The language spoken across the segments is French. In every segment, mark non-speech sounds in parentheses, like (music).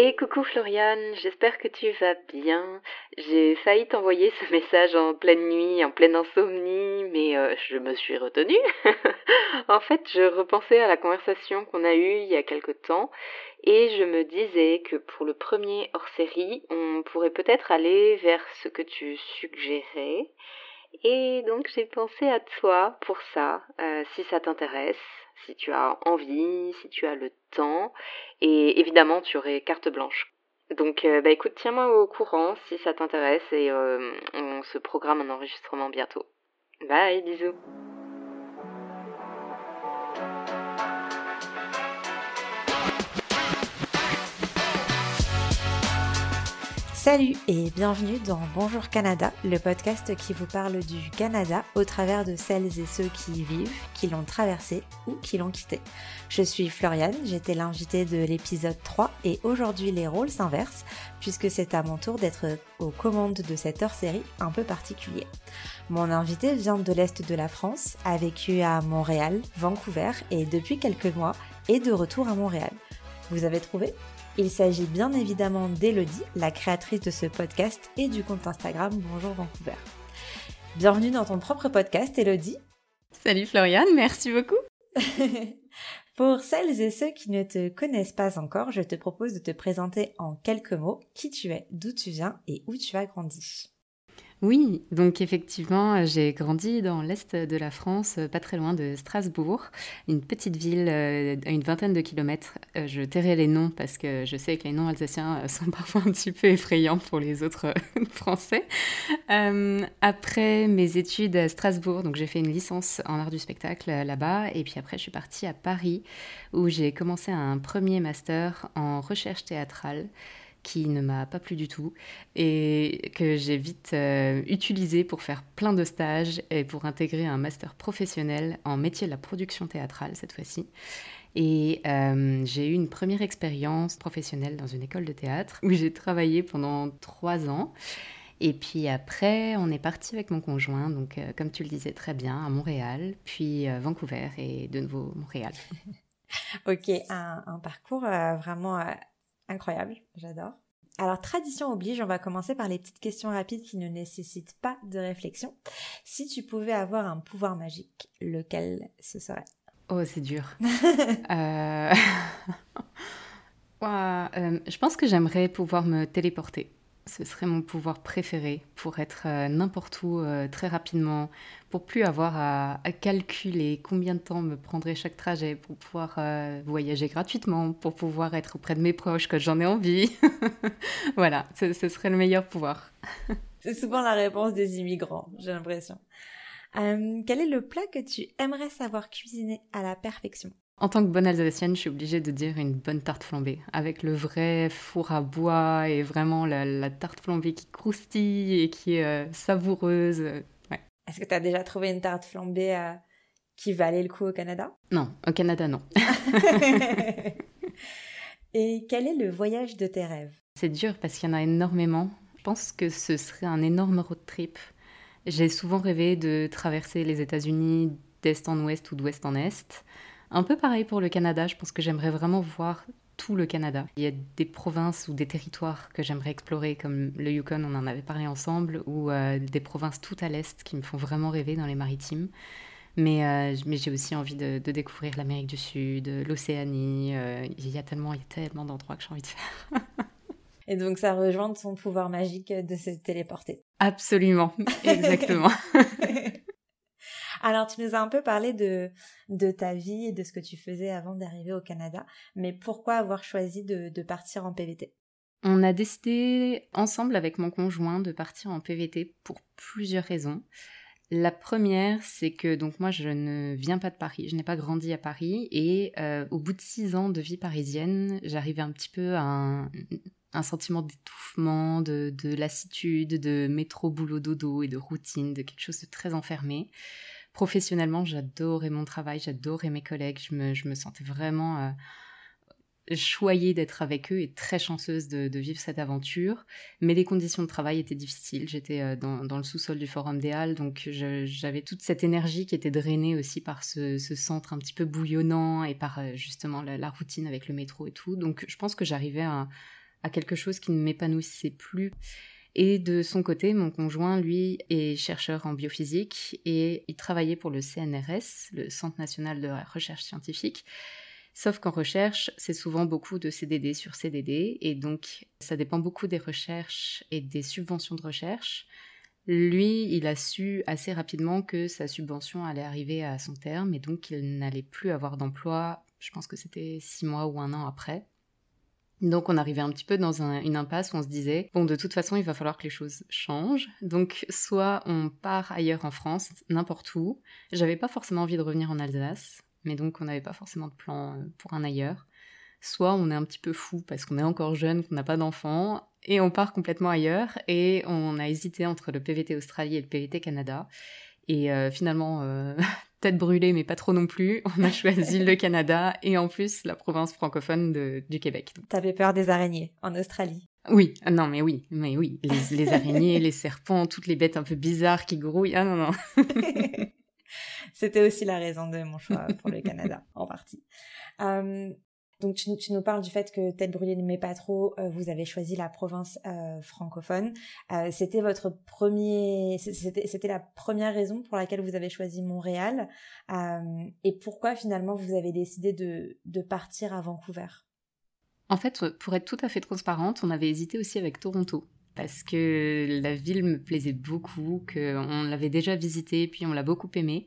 Et coucou Floriane, j'espère que tu vas bien. J'ai failli t'envoyer ce message en pleine nuit, en pleine insomnie, mais euh, je me suis retenue. (laughs) en fait, je repensais à la conversation qu'on a eue il y a quelque temps et je me disais que pour le premier hors-série, on pourrait peut-être aller vers ce que tu suggérais. Et donc j'ai pensé à toi pour ça, euh, si ça t'intéresse, si tu as envie, si tu as le temps, et évidemment tu aurais carte blanche. Donc euh, bah écoute, tiens-moi au courant si ça t'intéresse et euh, on se programme un enregistrement bientôt. Bye, bisous. Salut et bienvenue dans Bonjour Canada, le podcast qui vous parle du Canada au travers de celles et ceux qui y vivent, qui l'ont traversé ou qui l'ont quitté. Je suis Floriane, j'étais l'invitée de l'épisode 3 et aujourd'hui les rôles s'inversent puisque c'est à mon tour d'être aux commandes de cette hors-série un peu particulier. Mon invité vient de l'Est de la France, a vécu à Montréal, Vancouver et depuis quelques mois est de retour à Montréal. Vous avez trouvé? Il s'agit bien évidemment d'Elodie, la créatrice de ce podcast et du compte Instagram Bonjour Vancouver. Bienvenue dans ton propre podcast, Elodie. Salut Floriane, merci beaucoup. (laughs) Pour celles et ceux qui ne te connaissent pas encore, je te propose de te présenter en quelques mots qui tu es, d'où tu viens et où tu as grandi. Oui, donc effectivement, j'ai grandi dans l'est de la France, pas très loin de Strasbourg, une petite ville euh, à une vingtaine de kilomètres. Euh, je tairai les noms parce que je sais que les noms alsaciens euh, (laughs) sont parfois un petit peu effrayants pour les autres (laughs) Français. après mes études à Strasbourg, donc j'ai fait une licence en art du spectacle là-bas, et puis après je suis partie à Paris où j'ai commencé un premier master en recherche théâtrale qui ne m'a pas plu du tout et que j'ai vite euh, utilisé pour faire plein de stages et pour intégrer un master professionnel en métier de la production théâtrale cette fois-ci. Et euh, j'ai eu une première expérience professionnelle dans une école de théâtre où j'ai travaillé pendant trois ans. Et puis après, on est parti avec mon conjoint, donc euh, comme tu le disais très bien, à Montréal, puis Vancouver et de nouveau Montréal. (laughs) ok, un parcours vraiment Incroyable, j'adore. Alors, tradition oblige, on va commencer par les petites questions rapides qui ne nécessitent pas de réflexion. Si tu pouvais avoir un pouvoir magique, lequel ce serait? Oh, c'est dur. (laughs) Euh, (laughs) euh, je pense que j'aimerais pouvoir me téléporter. Ce serait mon pouvoir préféré pour être euh, n'importe où euh, très rapidement, pour plus avoir à, calculer combien de temps me prendrait chaque trajet, pour pouvoir euh, voyager gratuitement, pour pouvoir être auprès de mes proches quand j'en ai envie. (laughs) voilà, ce, ce, serait le meilleur pouvoir. (laughs) C'est souvent la réponse des immigrants, j'ai l'impression. quel est le plat que tu aimerais savoir cuisiner à la perfection? En tant que bonne alsacienne, je suis obligée de dire une bonne tarte flambée, avec le vrai four à bois et vraiment la, tarte flambée qui croustille et qui est euh, savoureuse. Ouais. Est-ce que tu as déjà trouvé une tarte flambée euh, qui valait le coup au Canada? Non, au Canada, non. (laughs) et quel est le voyage de tes rêves? C'est dur parce qu'il y en a énormément. Je pense que ce serait un énorme road trip. J'ai souvent rêvé de traverser les États-Unis d'est en ouest ou d'ouest en est. Un peu pareil pour le Canada, je pense que j'aimerais vraiment voir tout le Canada. Il y a des provinces ou des territoires que j'aimerais explorer, comme le Yukon, on en avait parlé ensemble, ou euh, des provinces tout à l'est qui me font vraiment rêver dans les maritimes. Mais, euh, mais j'ai aussi envie de, découvrir l'Amérique du Sud, l'Océanie. Euh, il y a tellement, il y a tellement d'endroits que j'ai envie de faire. (laughs) Et donc ça rejoint son pouvoir magique de se téléporter. Absolument, exactement. (laughs) Alors, tu nous as un peu parlé de, de ta vie et de ce que tu faisais avant d'arriver au Canada, mais pourquoi avoir choisi de, de partir en PVT On a décidé ensemble avec mon conjoint de partir en PVT pour plusieurs raisons. La première, c'est que donc moi je ne viens pas de Paris, je n'ai pas grandi à Paris et euh, au bout de six ans de vie parisienne, j'arrivais un petit peu à un, un sentiment d'étouffement, de, de, lassitude, de métro, boulot, dodo et de routine, de quelque chose de très enfermé professionnellement, j'adorais mon travail, j'adorais mes collègues, je me, je me sentais vraiment euh, choyée d'être avec eux et très chanceuse de, vivre cette aventure. Mais les conditions de travail étaient difficiles. J'étais euh, dans, dans, le sous-sol du Forum des Halles, donc j'avais toute cette énergie qui était drainée aussi par ce, ce centre un petit peu bouillonnant et par euh, justement la, routine avec le métro et tout. Donc je pense que j'arrivais à quelque chose qui ne m'épanouissait plus. Et de son côté, mon conjoint, lui, est chercheur en biophysique et il travaillait pour le CNRS, le Centre national de recherche scientifique. Sauf qu'en recherche, c'est souvent beaucoup de CDD sur CDD, et donc ça dépend beaucoup des recherches et des subventions de recherche. Lui, il a su assez rapidement que sa subvention allait arriver à son terme, et donc il n'allait plus avoir d'emploi, je pense que c'était six mois ou un an après. Donc on arrivait un petit peu dans une impasse où on se disait, bon de toute façon il va falloir que les choses changent. Donc soit on part ailleurs en France, n'importe où. J'avais pas forcément envie de revenir en Alsace, mais donc on n'avait pas forcément de plan euh, pour un ailleurs. Soit on est un petit peu fou parce qu'on est encore jeune, qu'on n'a pas d'enfants, et on part complètement ailleurs. Et on a hésité entre le PVT Australie et le PVT Canada. Et euh, finalement, euh, (laughs) tête brûlée, mais pas trop non plus, (laughs) on a choisi le Canada et en plus la province francophone du Québec. T'avais peur des araignées en Australie oui, ah non, mais oui, mais oui, les, araignées, les serpents, toutes les bêtes un peu bizarres qui grouillent. Ah non, non. (laughs) C'était aussi la raison de mon choix pour le (laughs) Canada, en partie. Euh, donc tu, nous parles du fait que tête brûlée met pas trop, euh, vous avez choisi la province euh, francophone. Euh, c'était votre premier, c'était la première raison pour laquelle vous avez choisi Montréal. et pourquoi finalement vous avez décidé de, de partir à Vancouver? En fait, pour être tout à fait transparente, on avait hésité aussi avec Toronto parce que la ville me plaisait beaucoup, qu'on l'avait déjà visité, puis on l'a beaucoup aimé.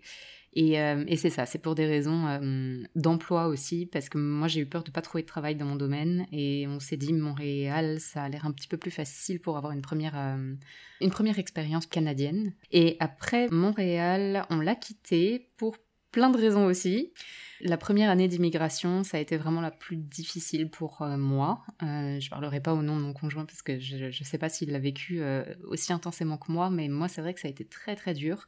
Euh, et, c'est ça, c'est pour des raisons euh, d'emploi aussi, parce que moi j'ai eu peur de pas trouver de travail dans mon domaine, et on s'est dit Montréal, ça a l'air un petit peu plus facile pour avoir une première, euh, une première expérience canadienne. Et après Montréal, on l'a quitté pour plein de raisons aussi. La première année d'immigration, ça a été vraiment la plus difficile pour moi. Euh, je parlerai pas au nom de mon conjoint parce que je ne sais pas s'il l'a vécu aussi intensément que moi, mais moi c'est vrai que ça a été très très dur.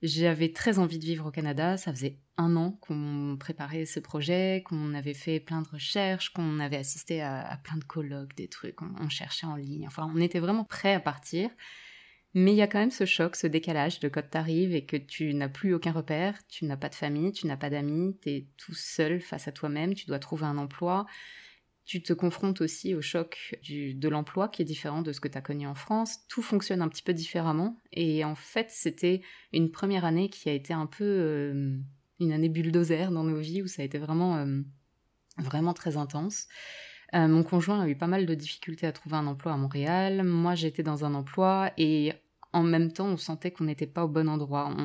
J'avais très envie de vivre au Canada. Ça faisait un an qu'on préparait ce projet, qu'on avait fait plein de recherches, qu'on avait assisté à, plein de colloques, des trucs, on, cherchait en ligne. Enfin, on était vraiment prêt à partir. Mais il y a quand même ce choc, ce décalage de quand t'arrives et que tu n'as plus aucun repère, tu n'as pas de famille, tu n'as pas d'amis, t'es tout seul face à toi-même, tu dois trouver un emploi tu te confrontes aussi au choc de l'emploi qui est différent de ce que tu as connu en France. Tout fonctionne un petit peu différemment. Et en fait, c'était une première année qui a été un peu euh, une année bulldozer dans nos vies où ça a été vraiment, euh, vraiment très intense. Euh, mon conjoint a eu pas mal de difficultés à trouver un emploi à Montréal. Moi, j'étais dans un emploi et en même temps, on sentait qu'on n'était pas au bon endroit.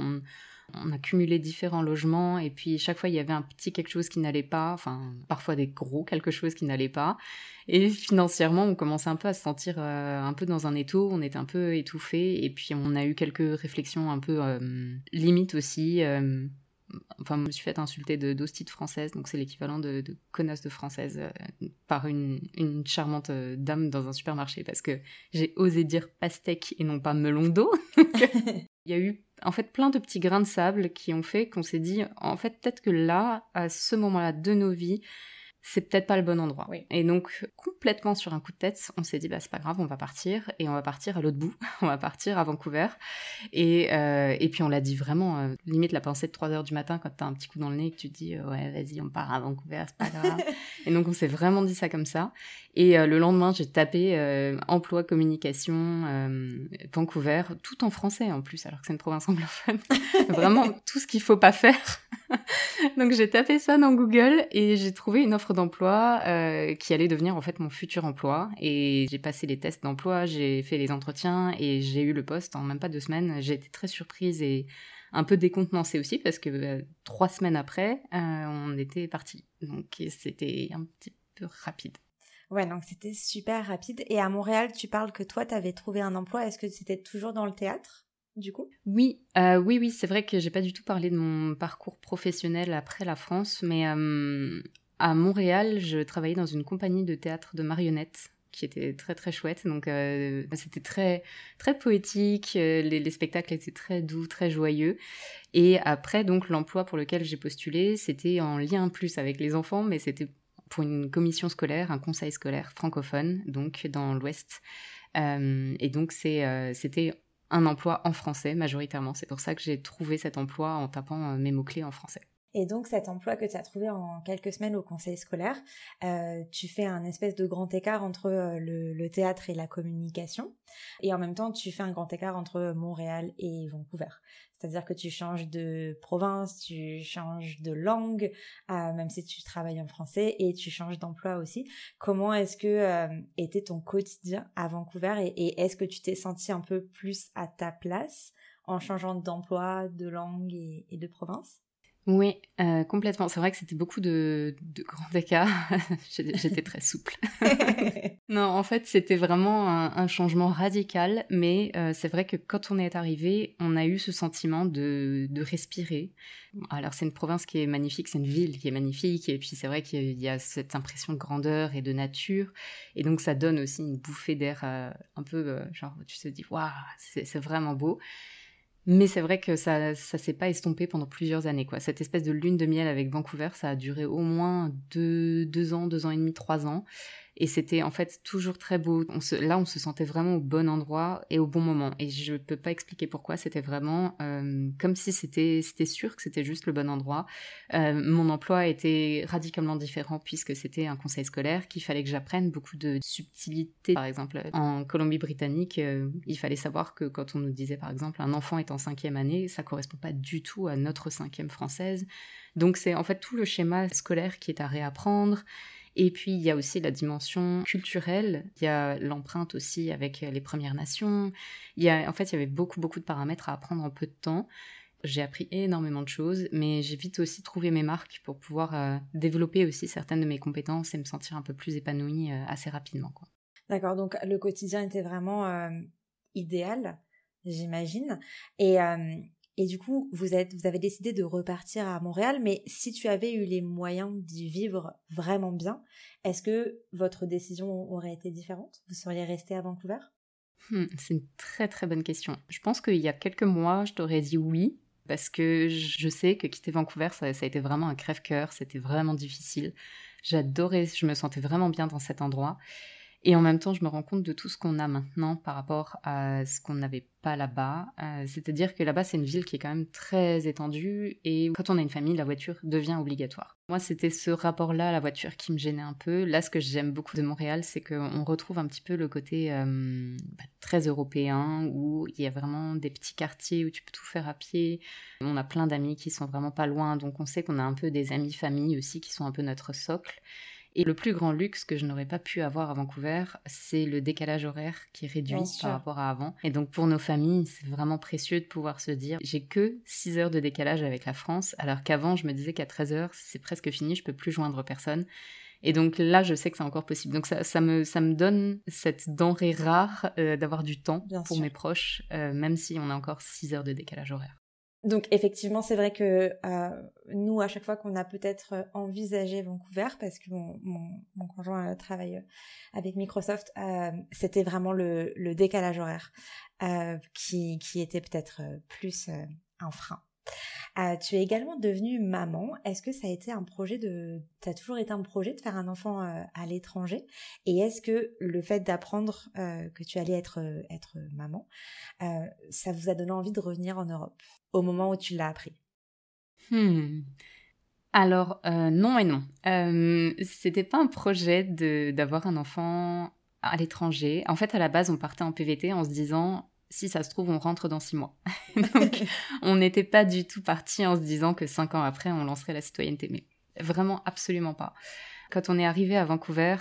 On a cumulé différents logements et puis chaque fois il y avait un petit quelque chose qui n'allait pas, enfin parfois des gros quelque chose qui n'allait pas. Et financièrement, on commençait un peu à se sentir euh, un peu dans un étau, on était un peu étouffé et puis on a eu quelques réflexions un peu euh, limites aussi. Euh, enfin, je me suis fait insulter de d'hostite française, donc c'est l'équivalent de, de, connasse de française par une, une charmante dame dans un supermarché parce que j'ai osé dire pastèque et non pas melon d'eau. (laughs) Il y a eu en fait plein de petits grains de sable qui ont fait qu'on s'est dit en fait peut-être que là, à ce moment-là de nos vies, c'est peut-être pas le bon endroit. Et donc, complètement sur un coup de tête, on s'est dit, bah, c'est pas grave, on va partir, et on va partir à l'autre bout, (laughs) on va partir à Vancouver. Et, euh, et puis, on l'a dit vraiment, euh, limite la pensée de 3 heures du matin, quand t'as un petit coup dans le nez, que tu te dis, euh, ouais, vas-y, on part à Vancouver, c'est pas grave. (laughs) et donc, on s'est vraiment dit ça comme ça. Et le lendemain, j'ai tapé emploi, communication, Vancouver, tout en français en plus, alors que c'est une province anglophone. (laughs) vraiment, tout ce qu'il faut pas faire. (laughs) donc, j'ai tapé ça dans Google, et j'ai trouvé une offre d'emploi euh, qui allait devenir en fait mon futur emploi. Et j'ai passé les tests d'emploi, j'ai fait les entretiens et j'ai eu le poste en même pas deux semaines. J'ai été très surprise et un peu décontenancée aussi parce que euh, trois semaines après, euh, on était parti. Donc c'était un petit peu rapide. Ouais, donc c'était super rapide. Et à Montréal, tu parles que toi, tu avais trouvé un emploi. Est-ce que c'était toujours dans le théâtre? Du coup? Oui, oui, oui, c'est vrai que j'ai pas du tout parlé de mon parcours professionnel après la France, mais à Montréal, je travaillais dans une compagnie de théâtre de marionnettes qui était très très chouette. Donc euh, c'était très très poétique, euh, les, spectacles étaient très doux, très joyeux. Et après donc l'emploi pour lequel j'ai postulé, c'était en lien plus avec les enfants, mais c'était pour une commission scolaire, un conseil scolaire francophone, donc dans l'Ouest. Euh, et donc c'était un emploi en français majoritairement. C'est pour ça que j'ai trouvé cet emploi en tapant mes mots clés en français. Et donc cet emploi que tu as trouvé en quelques semaines au conseil scolaire, euh, tu fais un espèce de grand écart entre euh, le, théâtre et la communication, et en même temps tu fais un grand écart entre Montréal et Vancouver. C'est-à-dire que tu changes de province, tu changes de langue, euh, même si tu travailles en français, et tu changes d'emploi aussi. Comment est-ce que était ton quotidien à Vancouver, et, est-ce que tu t'es senti un peu plus à ta place en changeant d'emploi, de langue et de province? Oui, euh, complètement. C'est vrai que c'était beaucoup de, de grands écarts. (laughs) J'étais très souple. (laughs) non, en fait, c'était vraiment un, changement radical, mais euh, c'est vrai que quand on est arrivé, on a eu ce sentiment de, de respirer. Alors, c'est une province qui est magnifique, c'est une ville qui est magnifique, et puis c'est vrai qu'il y a cette impression de grandeur et de nature, et donc ça donne aussi une bouffée d'air euh, un peu, genre, tu te dis, waouh, c'est vraiment beau. Mais c'est vrai que ça ça s'est pas estompé pendant plusieurs années. quoi. Cette espèce de lune de miel avec Vancouver, ça a duré au moins deux, deux ans, deux ans et demi, trois ans. Et c'était en fait toujours très beau. Là, on se sentait vraiment au bon endroit et au bon moment. Et je ne peux pas expliquer pourquoi. C'était vraiment euh, comme si c'était c'était sûr que c'était juste le bon endroit. Euh, mon emploi était radicalement différent puisque c'était un conseil scolaire, qu'il fallait que j'apprenne beaucoup de subtilités. Par exemple, en Colombie-Britannique, euh, il fallait savoir que quand on nous disait par exemple un enfant est en cinquième année, ça correspond pas du tout à notre cinquième française. Donc c'est en fait tout le schéma scolaire qui est à réapprendre. Et puis il y a aussi la dimension culturelle, il y a l'empreinte aussi avec les Premières Nations. Il y a, en fait, il y avait beaucoup beaucoup de paramètres à apprendre en peu de temps. J'ai appris énormément de choses, mais j'ai vite aussi trouvé mes marques pour pouvoir euh, développer aussi certaines de mes compétences et me sentir un peu plus épanouie euh, assez rapidement. D'accord, donc le quotidien était vraiment euh, idéal, j'imagine. Et et du coup, vous, êtes, vous avez décidé de repartir à Montréal, mais si tu avais eu les moyens d'y vivre vraiment bien, est-ce que votre décision aurait été différente? Vous seriez resté à Vancouver? Hmm, C'est une très très bonne question. Je pense qu'il y a quelques mois, je t'aurais dit oui, parce que je sais que quitter Vancouver, ça, ça a été vraiment un crève-cœur, c'était vraiment difficile. J'adorais, je me sentais vraiment bien dans cet endroit. Et en même temps, je me rends compte de tout ce qu'on a maintenant par rapport à ce qu'on n'avait pas là-bas. Euh, c'est-à-dire que là-bas, c'est une ville qui est quand même très étendue et quand on a une famille, la voiture devient obligatoire. Moi, c'était ce rapport-là à la voiture qui me gênait un peu. Là, ce que j'aime beaucoup de Montréal, c'est qu'on retrouve un petit peu le côté euh, bah, très européen où il y a vraiment des petits quartiers où tu peux tout faire à pied. On a plein d'amis qui sont vraiment pas loin, donc on sait qu'on a un peu des amis famille aussi qui sont un peu notre socle. Et le plus grand luxe que je n'aurais pas pu avoir à Vancouver, c'est le décalage horaire qui est réduit par rapport à avant. Et donc pour nos familles, c'est vraiment précieux de pouvoir se dire j'ai que 6 heures de décalage avec la France, alors qu'avant je me disais qu'à 13 heures c'est presque fini, je peux plus joindre personne. Et donc là, je sais que c'est encore possible. Donc ça, ça, me, ça me donne cette denrée rare euh, d'avoir du temps pour mes proches, euh, même si on a encore 6 heures de décalage horaire. Donc effectivement, c'est vrai que euh, nous, à chaque fois qu'on a peut-être euh, envisagé Vancouver, parce que mon, conjoint euh, travaille avec Microsoft, c'était vraiment le, le, décalage horaire qui était peut-être plus un frein. Euh, tu es également devenue maman. Est-ce que ça a été un projet de, toujours été un projet de faire un enfant euh, à l'étranger? Et est-ce que le fait d'apprendre euh, que tu allais être être maman, ça vous a donné envie de revenir en Europe au moment où tu l'as appris? Hmm. Alors non et non. C'était pas un projet d'avoir un enfant à l'étranger. En fait, à la base, on partait en PVT en se disant si ça se trouve, on rentre dans six mois. (laughs) Donc, (laughs) on n'était pas du tout parti en se disant que cinq ans après, on lancerait la citoyenneté. Mais vraiment, absolument pas. Quand on est arrivé à Vancouver,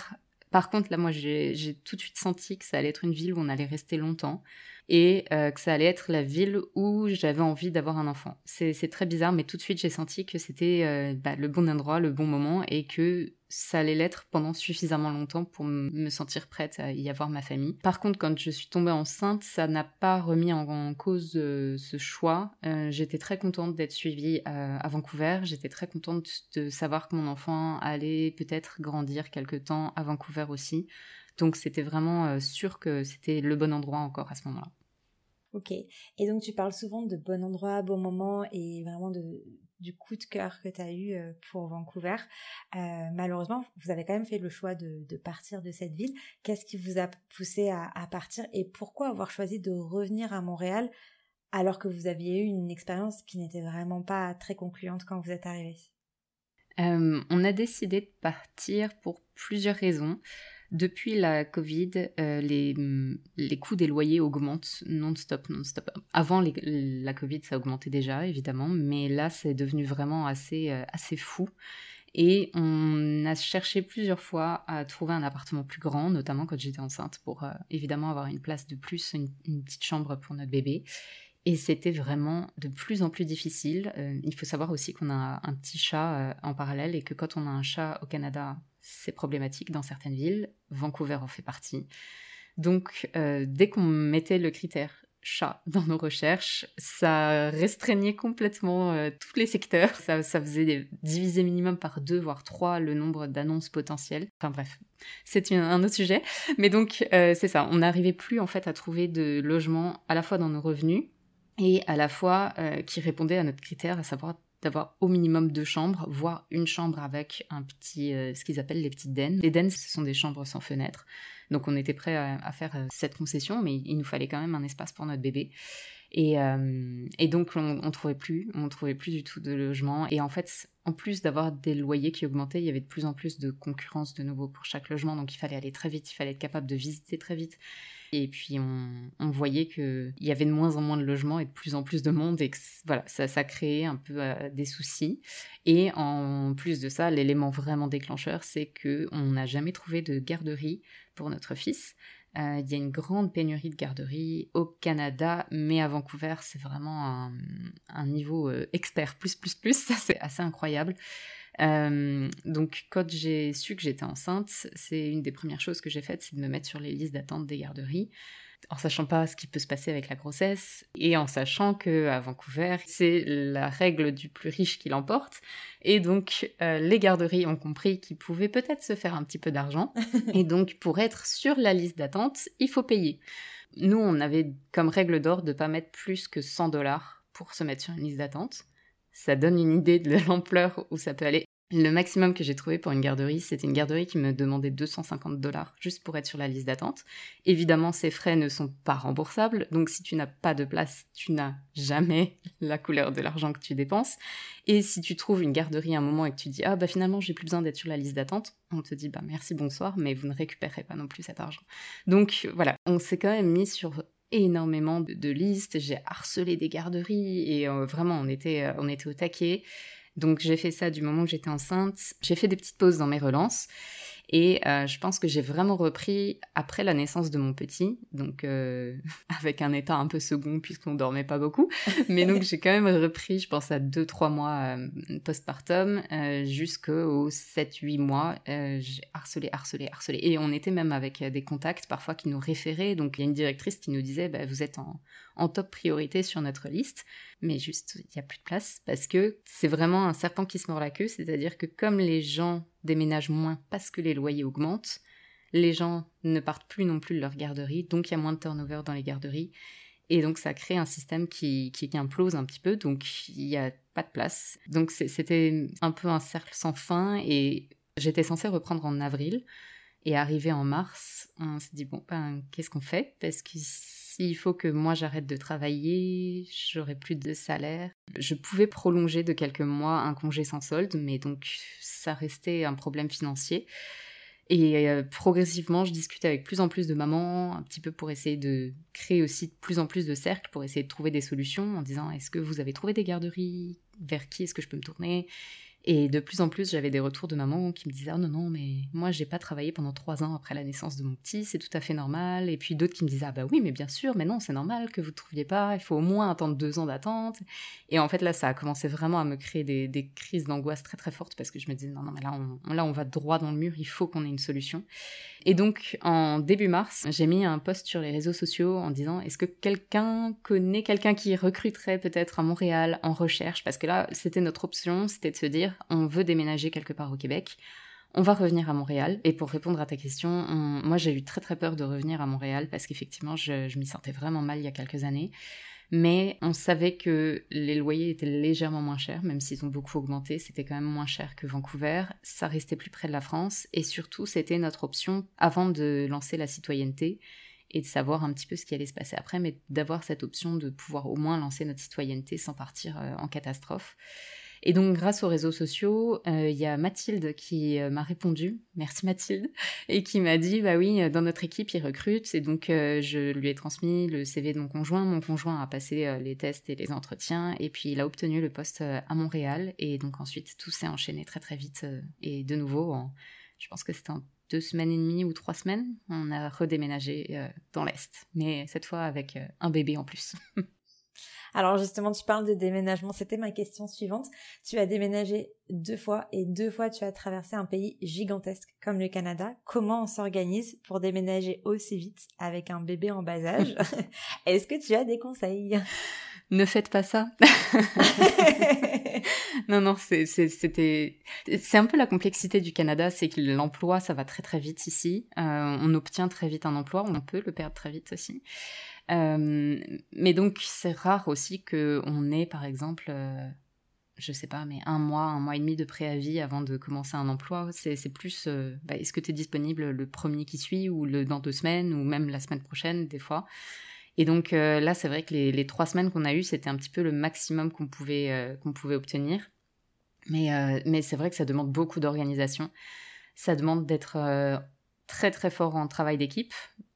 par contre, là, moi, j'ai tout de suite senti que ça allait être une ville où on allait rester longtemps et euh, que ça allait être la ville où j'avais envie d'avoir un enfant. C'est très bizarre, mais tout de suite j'ai senti que c'était euh, bah, le bon endroit, le bon moment et que ça allait l'être pendant suffisamment longtemps pour me sentir prête à y avoir ma famille. Par contre, quand je suis tombée enceinte, ça n'a pas remis en, cause euh, ce choix. J'étais très contente d'être suivie à Vancouver. J'étais très contente de savoir que mon enfant allait peut-être grandir quelque temps à Vancouver aussi. Donc c'était vraiment euh, sûr que c'était le bon endroit encore à ce moment-là. Ok. Et donc tu parles souvent de bon endroit, bon moment et vraiment de, du coup de cœur que tu as eu euh, pour Vancouver. Euh, malheureusement, vous avez quand même fait le choix de, partir de cette ville. Qu'est-ce qui vous a poussé à, partir et pourquoi avoir choisi de revenir à Montréal alors que vous aviez eu une expérience qui n'était vraiment pas très concluante quand vous êtes arrivé euh, On a décidé de partir pour plusieurs raisons. Depuis la Covid, euh, les, les coûts des loyers augmentent non-stop, non-stop. Avant la Covid, ça augmentait déjà, évidemment, mais là, c'est devenu vraiment assez, euh, assez fou. Et on a cherché plusieurs fois à trouver un appartement plus grand, notamment quand j'étais enceinte, pour évidemment avoir une place de plus, une, petite chambre pour notre bébé. Et c'était vraiment de plus en plus difficile. Euh, il faut savoir aussi qu'on a un petit chat euh, en parallèle et que quand on a un chat au Canada, c'est problématique dans certaines villes. Vancouver en fait partie. Donc, euh, dès qu'on mettait le critère chat dans nos recherches, ça restreignait complètement tous les secteurs. Ça, faisait diviser minimum par deux, voire trois le nombre d'annonces potentielles. Enfin bref, c'est un autre sujet. Mais donc, c'est ça. On n'arrivait plus en fait à trouver de logement à la fois dans nos revenus et à la fois euh, qui répondait à notre critère, à savoir d'avoir au minimum deux chambres, voire une chambre avec un petit, euh, ce qu'ils appellent les petites dennes. Les dennes, ce sont des chambres sans fenêtre. Donc on était prêt à, faire euh, cette concession, mais il nous fallait quand même un espace pour notre bébé. Et, et donc on, on trouvait plus, on trouvait plus du tout de logement. Et en fait, en plus d'avoir des loyers qui augmentaient, il y avait de plus en plus de concurrence de nouveau pour chaque logement. Donc il fallait aller très vite, il fallait être capable de visiter très vite. Et puis on, voyait qu'il y avait de moins en moins de logements et de plus en plus de monde et que voilà, ça, créait un peu euh, des soucis. Et en plus de ça, l'élément vraiment déclencheur, c'est qu'on n'a jamais trouvé de garderie pour notre fils. Euh, il y a une grande pénurie de garderie au Canada, mais à Vancouver, c'est vraiment un, niveau euh, expert, plus, plus, plus. Ça, c'est assez incroyable. Euh, donc quand j'ai su que j'étais enceinte, c'est une des premières choses que j'ai faites, c'est de me mettre sur les listes d'attente des garderies en sachant pas ce qui peut se passer avec la grossesse et en sachant que à Vancouver, c'est la règle du plus riche qui l'emporte. Et donc, euh, les garderies ont compris qu'ils pouvaient peut-être se faire un petit peu d'argent. (laughs) et donc, pour être sur la liste d'attente, il faut payer. Nous, on avait comme règle d'or de pas mettre plus que 100 dollars pour se mettre sur une liste d'attente. Ça donne une idée de (laughs) l'ampleur où ça peut aller. Le maximum que j'ai trouvé pour une garderie, c'était une garderie qui me demandait 250 dollars juste pour être sur la liste d'attente. Évidemment, ces frais ne sont pas remboursables, donc si tu n'as pas de place, tu n'as jamais (laughs) la couleur de l'argent que tu dépenses. Et si tu trouves une garderie à un moment et que tu dis ah bah finalement j'ai plus besoin d'être sur la liste d'attente, on te dit bah merci bonsoir, mais vous ne récupérez pas non plus cet argent. Donc voilà, on s'est quand même mis sur énormément de, listes. J'ai harcelé des garderies et euh, vraiment on était euh, on était au taquet. Donc j'ai fait ça du moment que j'étais enceinte. J'ai fait des petites pauses dans mes relances. Et euh, je pense que j'ai vraiment repris après la naissance de mon petit, donc euh, (laughs) avec un état un peu second puisqu'on dormait pas beaucoup. Mais donc j'ai quand même repris, je pense à 2-3 mois euh, postpartum jusqu'aux 7-8 mois. j'ai harcelé, harcelé, harcelé. Et on était même avec des contacts parfois qui nous référaient. Donc il y a une directrice qui nous disait bah, Vous êtes en, en top priorité sur notre liste mais juste il n'y a plus de place parce que c'est vraiment un serpent qui se mord la queue, c'est-à-dire que comme les gens déménagent moins parce que les loyers augmentent, les gens ne partent plus non plus de leur garderie, donc il y a moins de turnover dans les garderies. Et donc ça crée un système qui, qui, implose un petit peu, donc il n'y a pas de place. Donc c'était un peu un cercle sans fin et j'étais censée reprendre en avril. Et arrivé en mars, on s'est dit, bon, ben, qu'est-ce qu'on fait? Parce que s'il faut que moi j'arrête de travailler, j'aurai plus de salaire. Je pouvais prolonger de quelques mois un congé sans solde, mais donc ça restait un problème financier. Et euh, progressivement, je discutais avec plus en plus de mamans, un petit peu pour essayer de créer aussi de plus en plus de cercles, pour essayer de trouver des solutions en disant est-ce que vous avez trouvé des garderies? Vers qui est-ce que je peux me tourner? Et de plus en plus, j'avais des retours de maman qui me disaient ah non non mais moi j'ai pas travaillé pendant trois ans après la naissance de mon petit, c'est tout à fait normal. Et puis d'autres qui me disaient ah bah oui mais bien sûr, mais non c'est normal que vous ne trouviez pas, il faut au moins attendre deux ans d'attente. Et en fait là ça a commencé vraiment à me créer des, des crises d'angoisse très très fortes parce que je me disais non non mais là on, là on va droit dans le mur, il faut qu'on ait une solution. Et donc en début mars, j'ai mis un post sur les réseaux sociaux en disant est-ce que quelqu'un connaît quelqu'un qui recruterait peut-être à Montréal en recherche? Parce que là c'était notre option, c'était de se dire on veut déménager quelque part au Québec, on va revenir à Montréal. Et pour répondre à ta question, moi j'ai eu très très peur de revenir à Montréal parce qu'effectivement je, m'y sentais vraiment mal il y a quelques années. Mais on savait que les loyers étaient légèrement moins chers, même s'ils ont beaucoup augmenté, c'était quand même moins cher que Vancouver. Ça restait plus près de la France et surtout c'était notre option avant de lancer la citoyenneté et de savoir un petit peu ce qui allait se passer après, mais d'avoir cette option de pouvoir au moins lancer notre citoyenneté sans partir en catastrophe. Et donc, grâce aux réseaux sociaux, euh, il y a Mathilde qui euh, m'a répondu, merci Mathilde, et qui m'a dit, bah oui, dans notre équipe, ils recrutent. Et donc, euh, je lui ai transmis le CV de mon conjoint. Mon conjoint a passé les tests et les entretiens, et puis il a obtenu le poste à Montréal. Et donc, ensuite, tout s'est enchaîné très très vite. et de nouveau, je pense que c'était en deux semaines et demie ou trois semaines, on a redéménagé dans l'Est, mais cette fois avec un bébé en plus. (laughs) Alors justement, tu parles de déménagement, c'était ma question suivante. Tu as déménagé deux fois et deux fois tu as traversé un pays gigantesque comme le Canada. Comment on s'organise pour déménager aussi vite avec un bébé en bas âge? (laughs) (laughs) Est-ce que tu as des conseils? (laughs) Ne faites pas ça. non, non, c'était, c'est un peu la complexité du Canada, c'est que l'emploi, ça va très très vite ici. Euh, on obtient très vite un emploi, on peut le perdre très vite aussi. Euh, mais donc, c'est rare aussi qu'on ait, par exemple, euh, je sais pas, mais un mois, un mois et demi de préavis avant de commencer un emploi. C'est plus, euh, bah, est-ce que tu es disponible le premier qui suit, ou dans deux semaines, ou même la semaine prochaine, des fois. Et donc là, c'est vrai que les, trois semaines qu'on a eues, c'était un petit peu le maximum qu'on pouvait, qu'on pouvait obtenir. Mais, mais c'est vrai que ça demande beaucoup d'organisation. Ça demande d'être très très fort en travail d'équipe,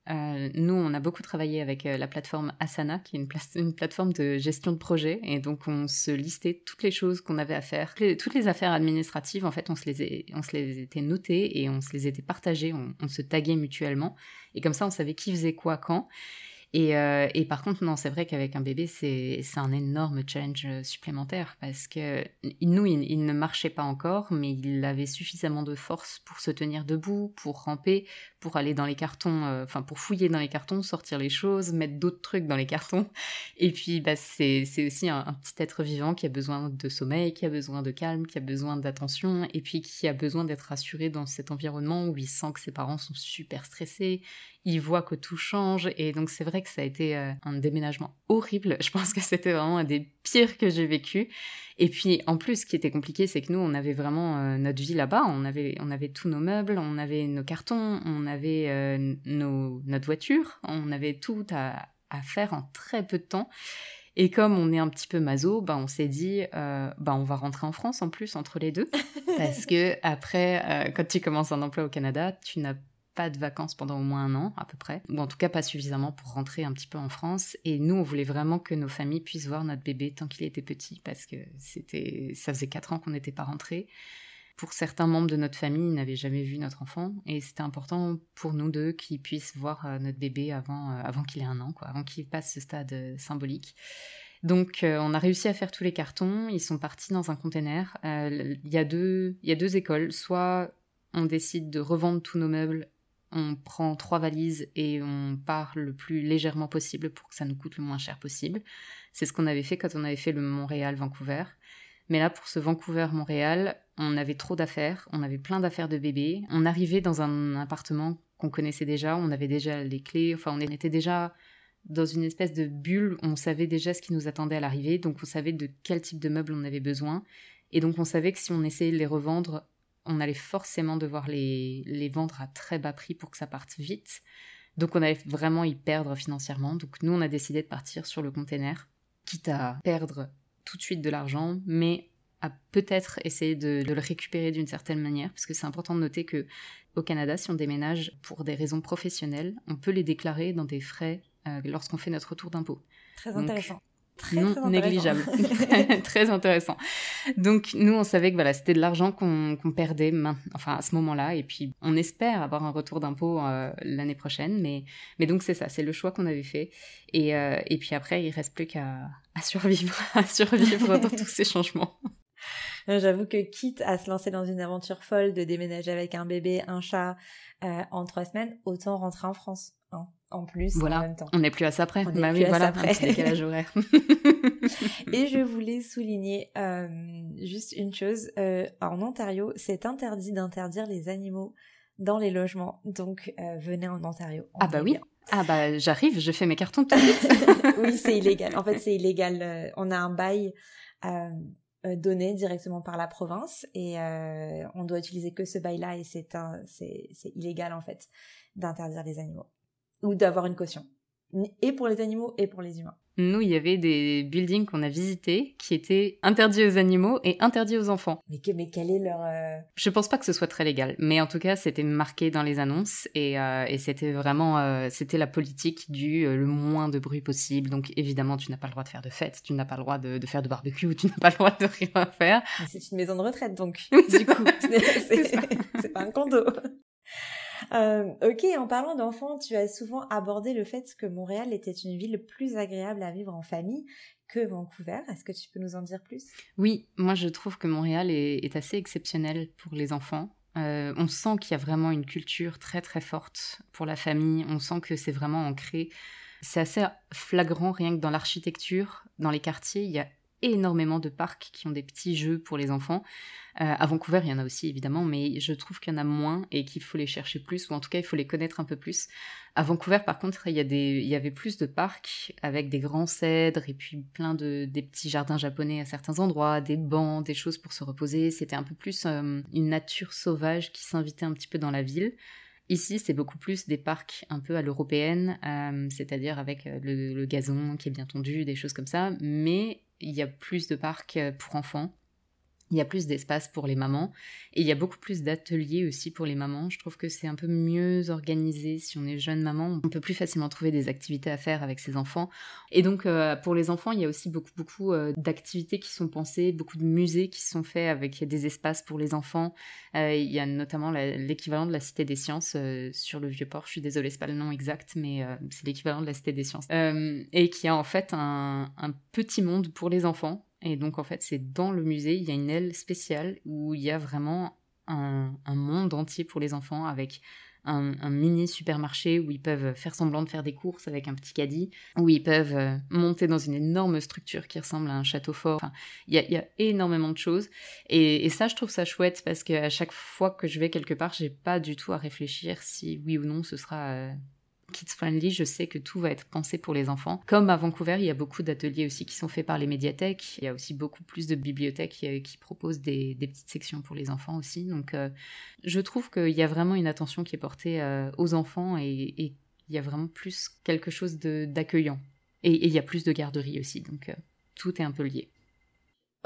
euh, nous, on a beaucoup travaillé avec euh, la plateforme Asana, qui est une, plateforme de gestion de projet. Et donc, on se listait toutes les choses qu'on avait à faire. toutes les affaires administratives, en fait, on se les, on se les était notées et on se les était partagées. On se taguait mutuellement. Et comme ça, on savait qui faisait quoi quand. Euh, et, par contre, non, c'est vrai qu'avec un bébé, c'est un énorme challenge euh, supplémentaire parce que nous, il, ne marchait pas encore, mais il avait suffisamment de force pour se tenir debout, pour ramper, pour aller dans les cartons, euh, enfin pour fouiller dans les cartons, sortir les choses, mettre d'autres trucs dans les cartons. (laughs) Et puis, bah, c'est aussi un, petit être vivant qui a besoin de sommeil, qui a besoin de calme, qui a besoin d'attention, et puis qui a besoin d'être rassuré dans cet environnement où il sent que ses parents sont super stressés, il voit que tout change, et donc c'est vrai que ça a été euh, un déménagement horrible. (laughs) Je pense que c'était vraiment un des pires que j'ai vécu. Et puis en plus, ce qui était compliqué, c'est que nous, on avait vraiment euh, notre vie là-bas. On avait, on avait tous nos meubles, on avait nos cartons, on avait euh, nos, notre voiture, on avait tout à, faire en très peu de temps. Et comme on est un petit peu maso, bah on s'est dit, bah on va rentrer en France en plus entre les deux, (laughs) parce que après, quand tu commences un emploi au Canada, tu n'as pas de vacances pendant au moins un an à peu près, ou en tout cas pas suffisamment pour rentrer un petit peu en France. Et nous, on voulait vraiment que nos familles puissent voir notre bébé tant qu'il était petit, parce que c'était, ça faisait quatre ans qu'on n'était pas rentrés. Pour certains membres de notre famille, ils n'avaient jamais vu notre enfant, et c'était important pour nous deux qu'ils puissent voir euh, notre bébé avant, euh, avant qu'il ait un an, quoi, avant qu'il passe ce stade euh, symbolique. Donc, on a réussi à faire tous les cartons. Ils sont partis dans un container. Il y, a deux, y a deux écoles. Soit on décide de revendre tous nos meubles on prend trois valises et on part le plus légèrement possible pour que ça nous coûte le moins cher possible. C'est ce qu'on avait fait quand on avait fait le Montréal-Vancouver. Mais là, pour ce Vancouver-Montréal, on avait trop d'affaires, on avait plein d'affaires de bébés. On arrivait dans un appartement qu'on connaissait déjà, on avait déjà les clés, enfin on était déjà dans une espèce de bulle, on savait déjà ce qui nous attendait à l'arrivée, donc on savait de quel type de meubles on avait besoin. Et donc on savait que si on essayait de les revendre, on allait forcément devoir les, les vendre à très bas prix pour que ça parte vite. Donc on allait vraiment y perdre financièrement. Donc nous, on a décidé de partir sur le container, quitte à perdre tout de suite de l'argent, mais à peut-être essayer de, le récupérer d'une certaine manière, parce que c'est important de noter que au Canada, si on déménage pour des raisons professionnelles, on peut les déclarer dans des frais euh, lorsqu'on fait notre retour d'impôt. Très intéressant non négligeable. (laughs) (laughs) très intéressant. Donc nous, on savait que voilà, c'était de l'argent qu'on perdait enfin, à ce moment-là. Et puis on espère avoir un retour d'impôt euh, l'année prochaine. Mais, mais donc c'est ça, c'est le choix qu'on avait fait. Et, euh, et puis après, il reste plus qu'à survivre, (laughs) à survivre dans tous ces changements. J'avoue que quitte à se lancer dans une aventure folle de déménager avec un bébé, un chat euh, en trois semaines, autant rentrer en France. Hein en plus voilà. en même temps. On n'est plus à ça près. bah oui, voilà, un petit décalage horaire. (laughs) et je voulais souligner euh, juste une chose. Euh, en Ontario, c'est interdit d'interdire les animaux dans les logements. Donc, euh, venez en Ontario. ah bah oui. Ah bah j'arrive, je fais mes cartons tout de (laughs) suite. oui, c'est illégal. En fait, (laughs) c'est illégal. on a un bail donné directement par la province et on doit utiliser que ce bail-là et c'est c'est illégal en fait d'interdire les animaux. Ou d'avoir une caution, et pour les animaux et pour les humains. Nous, il y avait des buildings qu'on a visités qui étaient interdits aux animaux et interdits aux enfants. Mais, mais quel est leur... Euh, Je pense pas que ce soit très légal, mais en tout cas, c'était marqué dans les annonces et, euh, c'était vraiment, euh, c'était la politique du le moins de bruit possible. Donc évidemment, tu n'as pas le droit de faire de fêtes, tu n'as pas le droit de, faire de barbecue, tu n'as pas le droit de rien faire. c'est une maison de retraite, donc (laughs) du coup, (laughs) c'est pas un condo. Euh, ok, en parlant d'enfants, tu as souvent abordé le fait que Montréal était une ville plus agréable à vivre en famille que Vancouver. Est-ce que tu peux nous en dire plus? Oui, moi je trouve que Montréal est, assez exceptionnel pour les enfants. Euh, on sent qu'il y a vraiment une culture très très forte pour la famille. On sent que c'est vraiment ancré. C'est assez flagrant rien que dans l'architecture, dans les quartiers, il y a énormément de parcs qui ont des petits jeux pour les enfants. Euh, à Vancouver, il y en a aussi évidemment, mais je trouve qu'il y en a moins et qu'il faut les chercher plus, ou en tout cas, il faut les connaître un peu plus. À Vancouver, par contre, il y, avait plus de parcs avec des grands cèdres et puis plein de petits jardins japonais à certains endroits, des bancs, des choses pour se reposer. C'était un peu plus euh, une nature sauvage qui s'invitait un petit peu dans la ville. Ici, c'est beaucoup plus des parcs un peu à l'européenne, euh, c'est-à-dire avec le, le, gazon qui est bien tondu, des choses comme ça, mais il y a plus de parcs pour enfants il y a plus d'espace pour les mamans et il y a beaucoup plus d'ateliers aussi pour les mamans. Je trouve que c'est un peu mieux organisé si on est jeune maman. On peut plus facilement trouver des activités à faire avec ses enfants. Et donc euh, pour les enfants, il y a aussi beaucoup beaucoup euh, d'activités qui sont pensées, beaucoup de musées qui sont faits avec des espaces pour les enfants. Euh, il y a notamment l'équivalent de la Cité des Sciences sur le Vieux-Port. Je suis désolée, c'est pas le nom exact, mais c'est l'équivalent de la Cité des Sciences. et qui a en fait un petit monde pour les enfants et donc en fait, c'est dans le musée, il y a une aile spéciale où il y a vraiment un, monde entier pour les enfants avec un, mini supermarché où ils peuvent faire semblant de faire des courses avec un petit caddie, où ils peuvent euh, monter dans une énorme structure qui ressemble à un château fort. il, y a, énormément de choses. Et, ça, je trouve ça chouette parce qu'à chaque fois que je vais quelque part, j'ai pas du tout à réfléchir si oui ou non ce sera euh, kids friendly, je sais que tout va être pensé pour les enfants. Comme à Vancouver, il y a beaucoup d'ateliers aussi qui sont faits par les médiathèques. Il y a aussi beaucoup plus de bibliothèques qui, proposent des, petites sections pour les enfants aussi. Donc, euh, je trouve qu'il y a vraiment une attention qui est portée euh, aux enfants et, il y a vraiment plus quelque chose d'accueillant. Et, il y a plus de garderies aussi. Donc, euh, tout est un peu lié.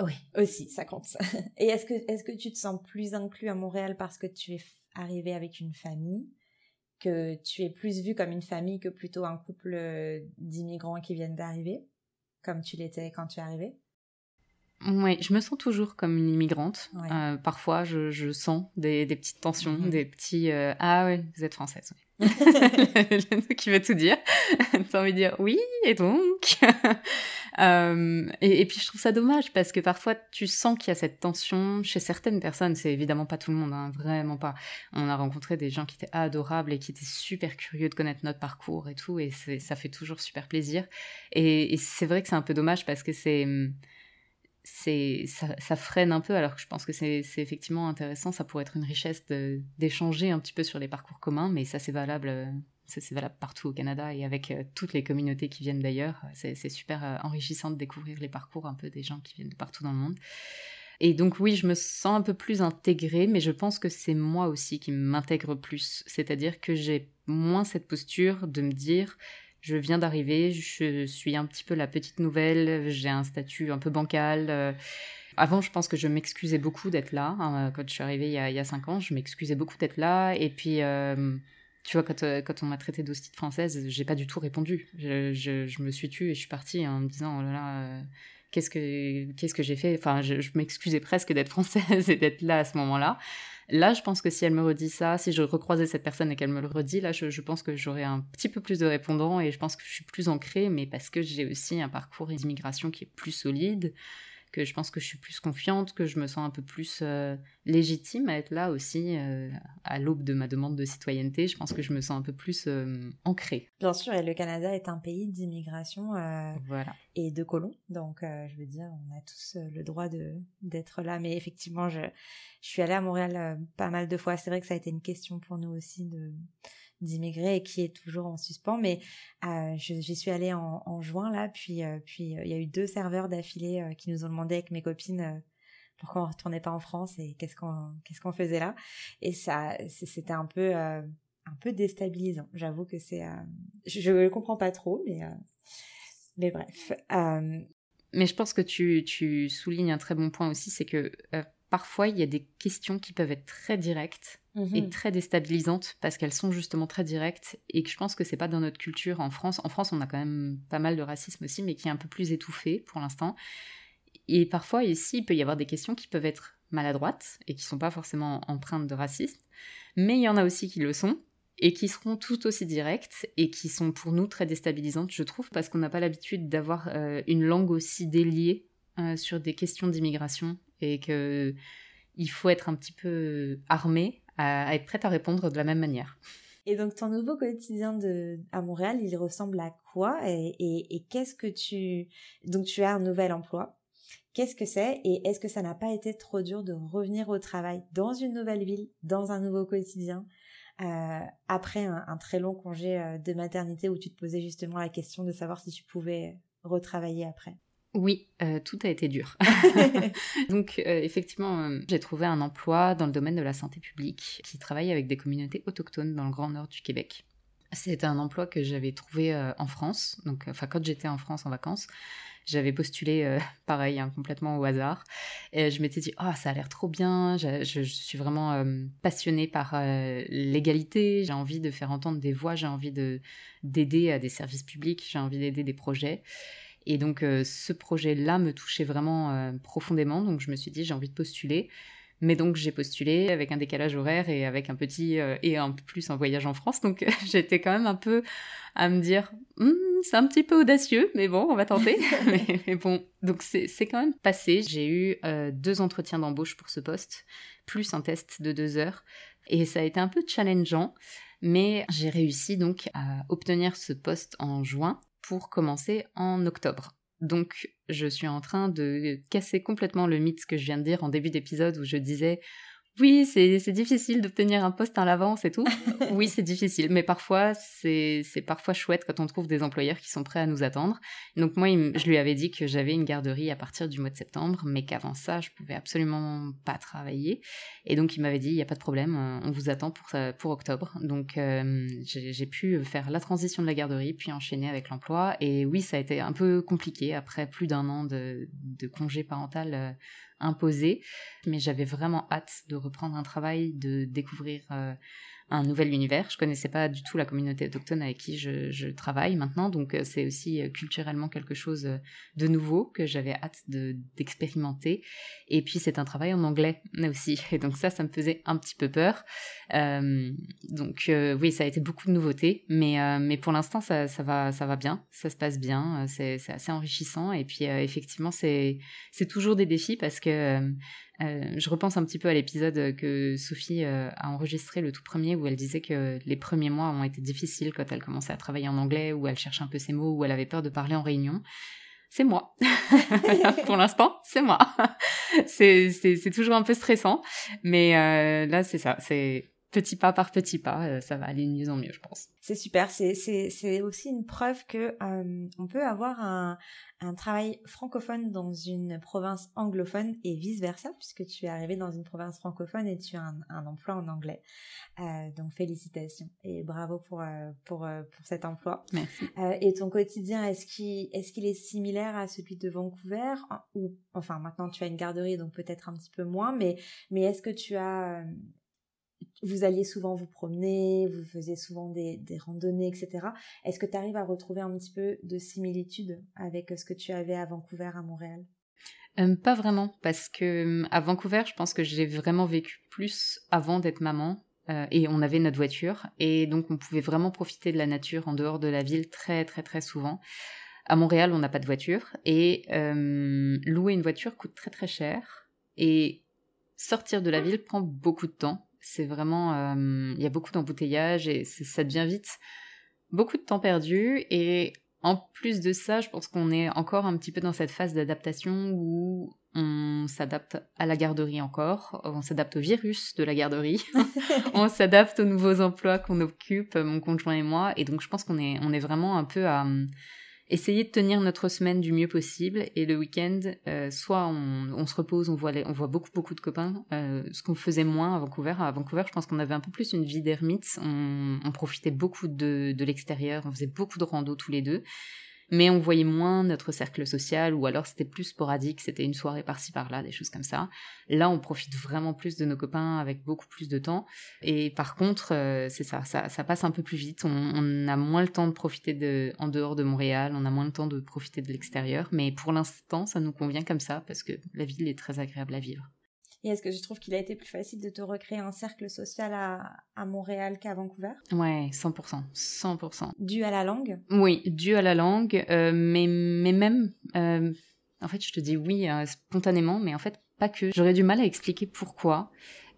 Oui, aussi, ça compte. (laughs) Et est-ce que, est -ce que tu te sens plus inclus à Montréal parce que tu es arrivé avec une famille? Que tu es plus vu comme une famille que plutôt un couple euh, d'immigrants qui viennent d'arriver, comme tu l'étais quand tu es arrivé Oui, je me sens toujours comme une immigrante. Euh, parfois, je, sens des, petites tensions, mhm. des petits euh, Ah ouais, vous êtes française. (laughs) (laughs) qui veut tout dire. (laughs) T'as envie de dire oui, et donc euh, et, puis je trouve ça dommage parce que parfois tu sens qu'il y a cette tension chez certaines personnes. C'est évidemment pas tout le monde, hein, vraiment pas. On a rencontré des gens qui étaient adorables et qui étaient super curieux de connaître notre parcours et tout, et ça fait toujours super plaisir. Et, c'est vrai que c'est un peu dommage parce que c'est c'est ça, freine un peu alors que je pense que c'est effectivement intéressant ça pourrait être une richesse d'échanger un petit peu sur les parcours communs mais ça c'est valable euh, c'est valable partout au Canada et avec euh, toutes les communautés qui viennent d'ailleurs. C'est super euh, enrichissant de découvrir les parcours un peu des gens qui viennent de partout dans le monde. Et donc oui, je me sens un peu plus intégrée, mais je pense que c'est moi aussi qui m'intègre plus. C'est-à-dire que j'ai moins cette posture de me dire je viens d'arriver, je suis un petit peu la petite nouvelle, j'ai un statut un peu bancal. Euh. Avant, je pense que je m'excusais beaucoup d'être là. Hein, quand je suis arrivée il y a, il cinq ans, je m'excusais beaucoup d'être là. Et puis, tu vois, quand, euh, quand on m'a traité d'hostite française, j'ai pas du tout répondu. Je, je, me suis tue et je suis partie en me disant, oh là là, euh, qu'est-ce que, qu'est-ce que j'ai fait? Enfin, je, je m'excusais presque d'être française (laughs) et d'être là à ce moment-là. Là, je pense que si elle me redit ça, si je recroisais cette personne et qu'elle me le redit, là, je, je pense que j'aurais un petit peu plus de répondants et je pense que je suis plus ancrée, mais parce que j'ai aussi un parcours d'immigration qui est plus solide que je pense que je suis plus confiante, que je me sens un peu plus euh, légitime à être là aussi euh, à l'aube de ma demande de citoyenneté. Je pense que je me sens un peu plus euh, ancrée. Bien sûr, et le Canada est un pays d'immigration voilà. et de colons, donc je veux dire, on a tous le droit de d'être là. Mais effectivement, je, je suis allée à Montréal pas mal de fois. C'est vrai que ça a été une question pour nous aussi de d'immigrer et qui est toujours en suspens. Mais euh, j'y suis allée en, juin là, puis euh, puis euh, il y a eu deux serveurs d'affilée qui nous ont demandé avec mes copines pourquoi on retournait pas en France et qu'est-ce qu'on qu'est-ce qu'on faisait là. Et ça c'était un peu un peu déstabilisant. J'avoue que c'est, je ne comprends pas trop, mais mais bref. Mais je pense que tu, tu, soulignes un très bon point aussi, c'est que parfois il y a des questions qui peuvent être très directes et mhm. très déstabilisantes parce qu'elles sont justement très directes et que je pense que c'est pas dans notre culture en France. En France, on a quand même pas mal de racisme aussi, mais qui est un peu plus étouffé pour l'instant. Et parfois ici, il peut y avoir des questions qui peuvent être maladroites et qui sont pas forcément empreintes de racisme, mais il y en a aussi qui le sont et qui seront tout aussi directes et qui sont pour nous très déstabilisantes, je trouve, parce qu'on n'a pas l'habitude d'avoir euh, une langue aussi déliée euh, sur des questions d'immigration et que il faut être un petit peu armé à, être prête à répondre de la même manière. Et donc ton nouveau quotidien de à Montréal, il ressemble à quoi? Et, qu'est-ce que tu donc tu as un nouvel emploi. Qu'est-ce que c'est? Et est-ce que ça n'a pas été trop dur de revenir au travail dans une nouvelle ville, dans un nouveau quotidien euh, après un, très long congé euh, de maternité où tu te posais justement la question de savoir si tu pouvais retravailler après? Oui, euh, tout a été dur. (laughs) Donc effectivement, j'ai trouvé un emploi dans le domaine de la santé publique qui travaille avec des communautés autochtones dans le grand nord du Québec. C'est un emploi que j'avais trouvé en France, donc enfin quand j'étais en France en vacances. J'avais postulé euh, (laughs) pareil, hein, complètement au hasard. Et je m'étais dit, oh, ça a l'air trop bien. Je, suis vraiment euh, passionnée par euh, l'égalité. J'ai envie de faire entendre des voix. J'ai envie d'aider à des services publics. J'ai envie d'aider des projets. Et donc, ce projet-là me touchait vraiment profondément. Donc, je me suis dit, j'ai envie de postuler. Mais donc j'ai postulé avec un décalage horaire et avec un petit euh, et un plus un voyage en France. Donc (laughs) j'étais quand même un peu à me dire, hmm, c'est un petit peu audacieux, mais bon, on va tenter. (laughs) (laughs) mais, bon, donc c'est quand même passé. J'ai eu euh, deux entretiens d'embauche pour ce poste, plus un test de deux heures. Et ça a été un peu challengeant, mais j'ai réussi donc à obtenir ce poste en juin pour commencer en octobre. Donc, je suis en train de casser complètement le mythe que je viens de dire en début d'épisode où je disais oui, c'est difficile d'obtenir un poste à l'avance et tout. (laughs) oui, c'est difficile, mais parfois, c'est parfois chouette quand on trouve des employeurs qui sont prêts à nous attendre. Donc moi, je lui avais dit que j'avais une garderie à partir du mois de septembre, mais qu'avant ça, je pouvais absolument pas travailler. Et donc il m'avait dit, il n'y a pas de problème, on vous attend pour, pour octobre. Donc euh, j'ai pu faire la transition de la garderie, puis enchaîner avec l'emploi. Et oui, ça a été un peu compliqué après plus d'un an de, de congé parental euh, imposé, mais j'avais vraiment hâte de reprendre un travail, de découvrir euh, un nouvel univers. Je connaissais pas du tout la communauté autochtone avec qui je, travaille maintenant, donc euh, c'est aussi euh, culturellement quelque chose euh, de nouveau que j'avais hâte d'expérimenter. et puis c'est un travail en anglais aussi, et donc ça, ça me faisait un petit peu peur. donc oui, ça a été beaucoup de nouveautés, mais mais pour l'instant ça, ça va ça va bien, ça se passe bien, c'est assez enrichissant, et puis effectivement c'est c'est toujours des défis parce que euh, je repense un petit peu à l'épisode que Sophie euh, a enregistré, le tout premier, où elle disait que les premiers mois ont été difficiles quand elle commençait à travailler en anglais, où elle cherchait un peu ses mots, où elle avait peur de parler en réunion. C'est moi. (laughs) Pour l'instant, c'est moi. (laughs) c'est toujours un peu stressant, mais euh, là, c'est ça. C'est petit pas par petit pas, ça va aller de mieux en mieux, je pense. C'est super. C'est aussi une preuve que on peut avoir un, un travail francophone dans une province anglophone et vice-versa, puisque tu es arrivé dans une province francophone et tu as un, emploi en anglais. Euh, donc félicitations et bravo pour, euh, pour, euh, pour cet emploi. Merci. et ton quotidien, est-ce qu'il est, est similaire à celui de Vancouver? Ou Enfin, maintenant tu as une garderie, donc peut-être un petit peu moins, mais, mais est-ce que tu as vous alliez souvent vous promener, vous faisiez souvent des, des randonnées, etc. Est-ce que tu arrives à retrouver un petit peu de similitude avec ce que tu avais à Vancouver, à Montréal? Euh, Pas vraiment, parce que euh, à Vancouver, je pense que j'ai vraiment vécu plus avant d'être maman. Euh, et on avait notre voiture, et donc on pouvait vraiment profiter de la nature en dehors de la ville très très très souvent. À Montréal, on n'a pas de voiture, et louer une voiture coûte très très cher, et sortir de la ville prend beaucoup de temps c'est vraiment, euh, il y a beaucoup d'embouteillages et ça devient vite beaucoup de temps perdu. Et en plus de ça, je pense qu'on est encore un petit peu dans cette phase d'adaptation où on s'adapte à la garderie encore, on s'adapte au virus de la garderie, (laughs) on s'adapte aux nouveaux emplois qu'on occupe, mon conjoint et moi. Et donc je pense qu'on est, on est vraiment un peu à essayer de tenir notre semaine du mieux possible et le week-end, euh, soit on, se repose, on voit, on voit beaucoup beaucoup de copains, euh, ce qu'on faisait moins à Vancouver. À Vancouver, je pense qu'on avait un peu plus une vie d'ermite, on, on, profitait beaucoup de, de l'extérieur, on faisait beaucoup de rando tous les deux mais on voyait moins notre cercle social ou alors c'était plus sporadique, c'était une soirée par-ci par-là, des choses comme ça. Là, on profite vraiment plus de nos copains avec beaucoup plus de temps. Et par contre, euh, c'est ça, ça, passe un peu plus vite. On, a moins le temps de profiter de, en dehors de Montréal, on a moins le temps de profiter de l'extérieur, mais pour l'instant, ça nous convient comme ça parce que la ville est très agréable à vivre. Et est-ce que je trouve qu'il a été plus facile de te recréer un cercle social à, à Montréal qu'à Vancouver? Ouais, 100%. 100%. Dû à la langue? Oui, dû à la langue, euh, mais, mais même... Euh, en fait, je te dis oui euh, spontanément, mais en fait, pas que. J'aurais du mal à expliquer pourquoi.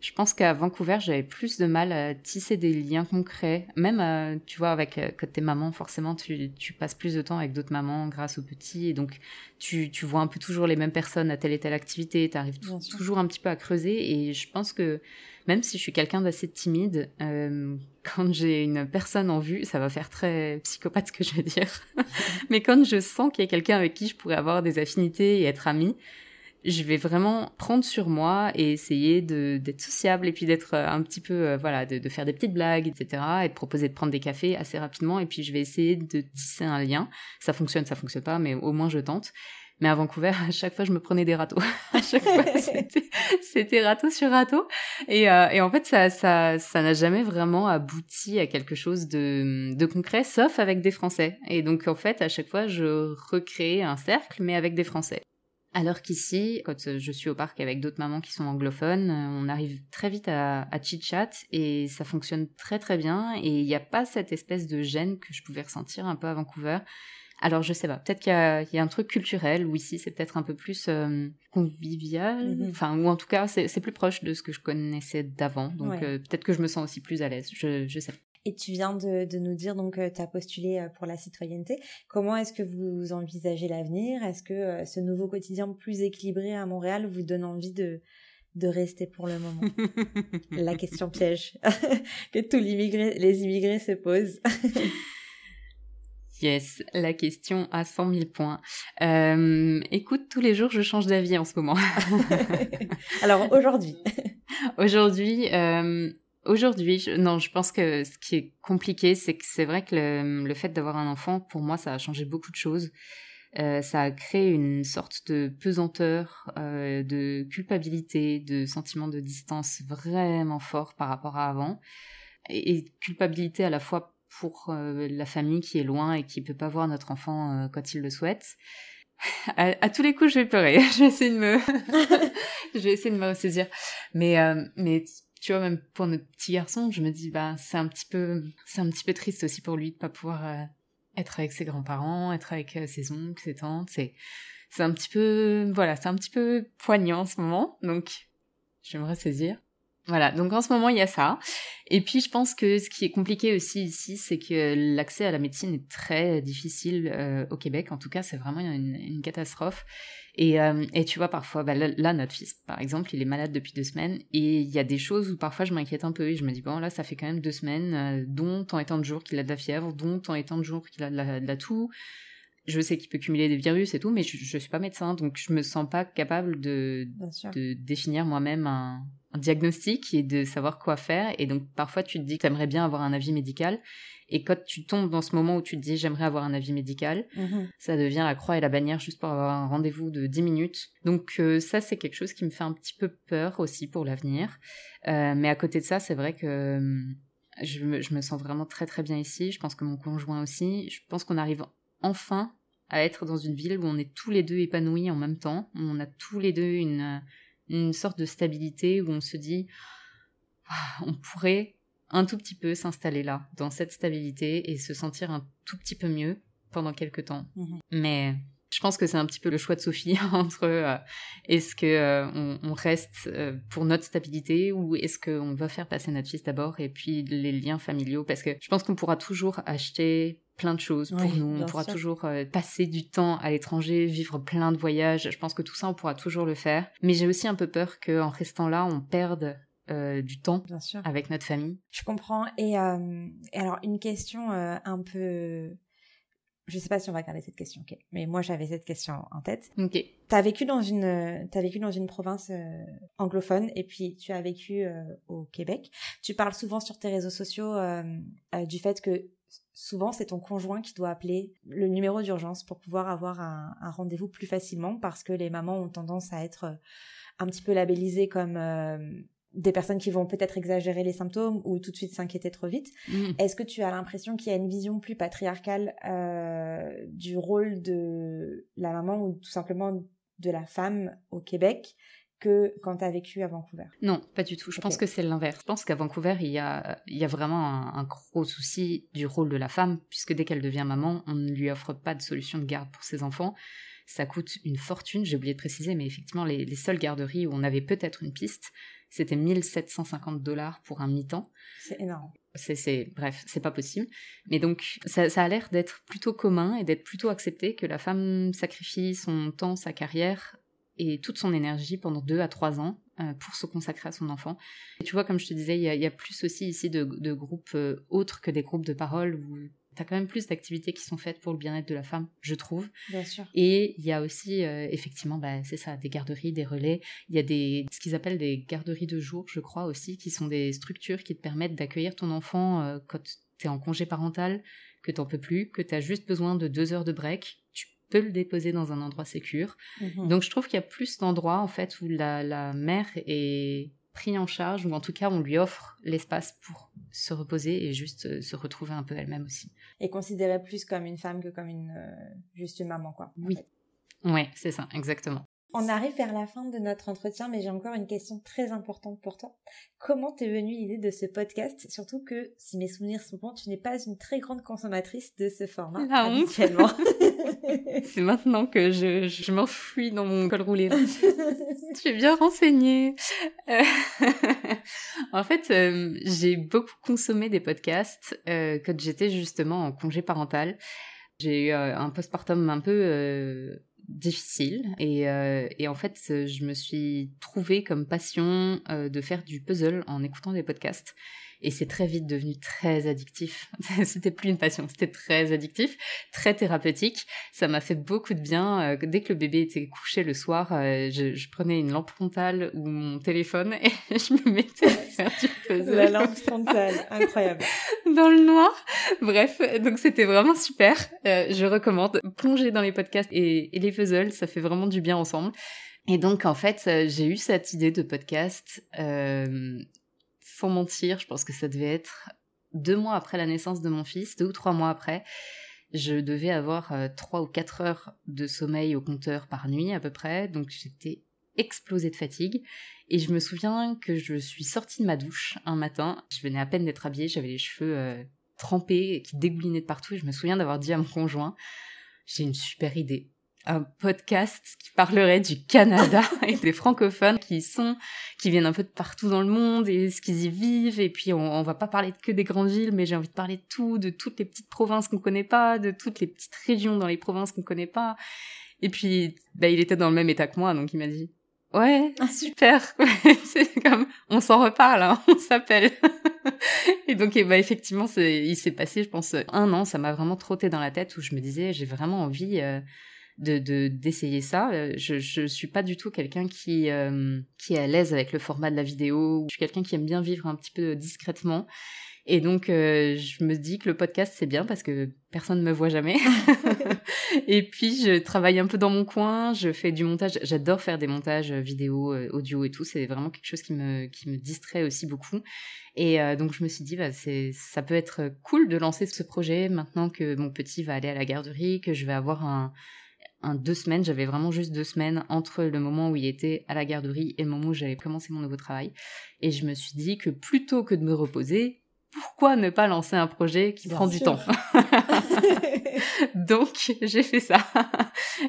Je pense qu'à Vancouver, j'avais plus de mal à tisser des liens concrets. Même, euh, tu vois, avec euh, quand t'es maman, forcément, tu, tu, passes plus de temps avec d'autres mamans grâce aux petits. Et donc, tu, tu, vois un peu toujours les mêmes personnes à telle et telle activité. Tu arrives toujours un petit peu à creuser. Et je pense que même si je suis quelqu'un d'assez timide, euh, (laughs) quand j'ai une personne en vue, ça va faire très psychopathe ce que je vais dire. (laughs) Mais quand je sens qu'il y a quelqu'un avec qui je pourrais avoir des affinités et être amie, je vais vraiment prendre sur moi et essayer d'être sociable et puis d'être euh, un petit peu, euh, voilà, de, de, faire des petites blagues, etc. et de proposer de prendre des cafés assez rapidement et puis je vais essayer de tisser un lien. Ça fonctionne, ça fonctionne pas, mais au moins je tente. Mais à Vancouver, à chaque fois, je me prenais des râteaux. (laughs) à chaque fois, (laughs) c'était râteau sur râteau. Et, euh, et en fait, ça ça ça n'a jamais vraiment abouti à quelque chose de, de concret, sauf avec des Français. Et donc, en fait, à chaque fois, je recrée un cercle, mais avec des Français. Alors qu'ici, quand euh, je suis au parc avec d'autres mamans qui sont anglophones, euh, on arrive très vite à, à chit-chat et ça fonctionne très très bien et il n'y a pas cette espèce de gêne que je pouvais ressentir un peu à Vancouver. Alors je sais pas, peut-être qu'il y, a un truc culturel où ici c'est peut-être un peu plus euh, convivial, mm-hmm. enfin ou en tout cas c'est plus proche de ce que je connaissais d'avant, donc peut-être que je me sens aussi plus à l'aise, je, je sais. Et tu viens de, nous dire, donc, euh, tu as postulé euh, pour la citoyenneté. Comment est-ce que vous envisagez l'avenir? Est-ce que euh, ce nouveau quotidien plus équilibré à Montréal vous donne envie de, de rester pour le moment? (laughs) La question piège (laughs) que tous les immigrés se posent. (laughs) Yes, la question à 100 000 points. écoute, tous les jours, je change d'avis en ce moment. Alors aujourd'hui Aujourd'hui, Aujourd'hui, je, non, je pense que ce qui est compliqué, c'est que c'est vrai que le, fait d'avoir un enfant, pour moi, ça a changé beaucoup de choses. Euh, ça a créé une sorte de pesanteur, euh, de culpabilité, de sentiment de distance vraiment fort par rapport à avant. Et, culpabilité à la fois pour euh, la famille qui est loin et qui peut pas voir notre enfant euh, quand il le souhaite. (laughs) À, à, tous les coups, je vais pleurer. (laughs) je vais essayer de me, (laughs) je vais essayer de me ressaisir. Mais, euh, mais tu vois, même pour notre petit garçon, je me dis, bah, c'est un petit peu, c'est un petit peu triste aussi pour lui de pas pouvoir euh, être avec ses grands-parents, être avec euh, ses oncles, ses tantes. C'est, c'est un petit peu, voilà, c'est un petit peu poignant en ce moment. Donc, j'aimerais saisir. Voilà, donc en ce moment il y a ça. Et puis je pense que ce qui est compliqué aussi ici, c'est que l'accès à la médecine est très difficile euh, au Québec. En tout cas, c'est vraiment une, une catastrophe. Et, euh, et, tu vois, parfois, bah, là, notre fils, par exemple, il est malade depuis deux semaines. Et il y a des choses où parfois je m'inquiète un peu. Et je me dis, bon, là, ça fait quand même deux semaines, euh, dont tant et tant de jours qu'il a de la fièvre, dont tant et tant de jours qu'il a de la, de la toux. Je sais qu'il peut cumuler des virus et tout, mais je, je suis pas médecin, donc je me sens pas capable de, de définir moi-même un, un diagnostic et de savoir quoi faire. Et donc parfois tu te dis que tu aimerais bien avoir un avis médical. Et quand tu tombes dans ce moment où tu te dis j'aimerais avoir un avis médical, mhm. ça devient la croix et la bannière juste pour avoir un rendez-vous de 10 minutes. Donc euh, ça c'est quelque chose qui me fait un petit peu peur aussi pour l'avenir. Euh, mais à côté de ça, c'est vrai que euh, je me, je me sens vraiment très très bien ici. Je pense que mon conjoint aussi. Je pense qu'on arrive enfin à être dans une ville où on est tous les deux épanouis en même temps. On a tous les deux une une sorte de stabilité où on se dit ah, on pourrait un tout petit peu s'installer là, dans cette stabilité et se sentir un tout petit peu mieux pendant quelques temps. Mhm. Mais je pense que c'est un petit peu le choix de Sophie (laughs) entre euh, est-ce que euh, on, reste euh, pour notre stabilité ou est-ce qu'on va faire passer notre fils d'abord et puis les liens familiaux? Parce que je pense qu'on pourra toujours acheter plein de choses pour nous. On pourra toujours passer du temps à l'étranger, vivre plein de voyages. Je pense que tout ça, on pourra toujours le faire. Mais j'ai aussi un peu peur qu'en restant là, on perde euh, du temps avec notre famille. Je comprends. Et, euh, et alors, une question un peu je sais pas si on va garder cette question, ok. Mais moi, j'avais cette question en tête. Ok. T'as vécu dans une, as vécu dans une province euh, anglophone et puis tu as vécu euh, au Québec. Tu parles souvent sur tes réseaux sociaux euh, du fait que souvent c'est ton conjoint qui doit appeler le numéro d'urgence pour pouvoir avoir un, un rendez-vous plus facilement parce que les mamans ont tendance à être un petit peu labellisées comme des personnes qui vont peut-être exagérer les symptômes ou tout de suite s'inquiéter trop vite. Mm. Est-ce que tu as l'impression qu'il y a une vision plus patriarcale euh, du rôle de la maman ou tout simplement de la femme au Québec que quand tu as vécu à Vancouver? Non, pas du tout. Je pense que c'est l'inverse. Je pense qu'à Vancouver, il y a, il y a vraiment un, un, gros souci du rôle de la femme, puisque dès qu'elle devient maman, on ne lui offre pas de solution de garde pour ses enfants. Ça coûte une fortune, j'ai oublié de préciser, mais effectivement, les, les seules garderies où on avait peut-être une piste, c'était 1750 dollars pour un mi-temps. C'est énorme. C'est, bref, c'est pas possible. Mais donc, ça, a l'air d'être plutôt commun et d'être plutôt accepté que la femme sacrifie son temps, sa carrière et toute son énergie pendant deux à trois ans euh, pour se consacrer à son enfant. Et tu vois, comme je te disais, il y, a, plus aussi ici de, groupes euh, autres que des groupes de parole où T'as quand même plus d'activités qui sont faites pour le bien-être de la femme, je trouve. Bien sûr. Et il y a aussi, euh, effectivement, bah, c'est ça, des garderies, des relais. Il y a des, ce qu'ils appellent des garderies de jour, je crois aussi, qui sont des structures qui te permettent d'accueillir ton enfant euh, quand tu es en congé parental, que t'en peux plus, que tu as juste besoin de deux heures de break. Tu peux le déposer dans un endroit sécure. Mhm. Donc je trouve qu'il y a plus d'endroits, en fait, où la, la mère est pris en charge, ou en tout cas on lui offre l'espace pour se reposer et juste euh, se retrouver un peu elle-même aussi. Et considérer plus comme une femme que comme une euh, juste une maman, quoi. Oui. Ouais, c'est ça, exactement. On arrive vers la fin de notre entretien, mais j'ai encore une question très importante pour toi. Comment t'es venue l'idée de ce podcast? Surtout que, si mes souvenirs sont bons, tu n'es pas une très grande consommatrice de ce format La habituellement. (laughs) C'est maintenant que je, je m'enfuis dans mon col roulé. (laughs) Je suis bien renseignée. Euh, (laughs) en fait, euh, j'ai beaucoup consommé des podcasts euh, quand j'étais justement en congé parental. J'ai eu un postpartum un peu difficile. Et, euh, et, en fait je me suis trouvée comme passion euh, de faire du puzzle en écoutant des podcasts et c'est très vite devenu très addictif. (laughs) c'était plus une passion, c'était très addictif, très thérapeutique. Ça m'a fait beaucoup de bien. Euh, dès que le bébé était couché le soir, euh, je, prenais une lampe frontale ou mon téléphone (laughs) et je me mettais à faire du puzzle. La lampe frontale, incroyable. (laughs) Dans le noir. Bref, donc c'était vraiment super. Euh, je recommande. Plonger dans les podcasts et, et les puzzles, ça fait vraiment du bien ensemble. Et donc, en fait, j'ai eu cette idée de podcast euh, sans mentir, je pense que ça devait être deux mois après la naissance de mon fils, deux ou trois mois après. Je devais avoir euh, trois ou quatre heures de sommeil au compteur par nuit à peu près, donc j'étais explosée de fatigue. Et je me souviens que je suis sortie de ma douche un matin, je venais à peine d'être habillée, j'avais les cheveux euh, trempés qui dégoulinaient de partout, et je me souviens d'avoir dit à mon conjoint, j'ai une super idée un podcast qui parlerait du Canada (laughs) et des francophones qui sont, qui viennent un peu de partout dans le monde et ce qu'ils y vivent. Et puis, on, on va pas parler que des grandes villes, mais j'ai envie de parler de tout, de toutes les petites provinces qu'on connaît pas, de toutes les petites régions dans les provinces qu'on connaît pas. Et puis, bah, il était dans le même état que moi, donc il m'a dit, ouais, ah, super. (laughs) c'est comme, on s'en reparle, hein, on s'appelle. (laughs) et donc, bah, effectivement, il s'est passé, je pense, un an. Ça m'a vraiment trotté dans la tête où je me disais, j'ai vraiment envie, euh, de d'essayer ça. Euh, je je suis pas du tout quelqu'un qui euh, qui est à l'aise avec le format de la vidéo. Je suis quelqu'un qui aime bien vivre un petit peu discrètement. Et donc, euh, je me dis que le podcast, c'est bien parce que personne ne me voit jamais. (laughs) et puis, je travaille un peu dans mon coin, je fais du montage. J'adore faire des montages vidéo, audio et tout. C'est vraiment quelque chose qui me, qui me distrait aussi beaucoup. Et donc, je me suis dit, bah, c'est, ça peut être cool de lancer ce projet maintenant que mon petit va aller à la garderie, que je vais avoir un, deux semaines, j'avais vraiment juste deux semaines entre le moment où il était à la garderie et le moment où j'avais commencé mon nouveau travail. Et je me suis dit que plutôt que de me reposer, pourquoi ne pas lancer un projet qui prend du temps? (laughs) Donc j'ai fait ça.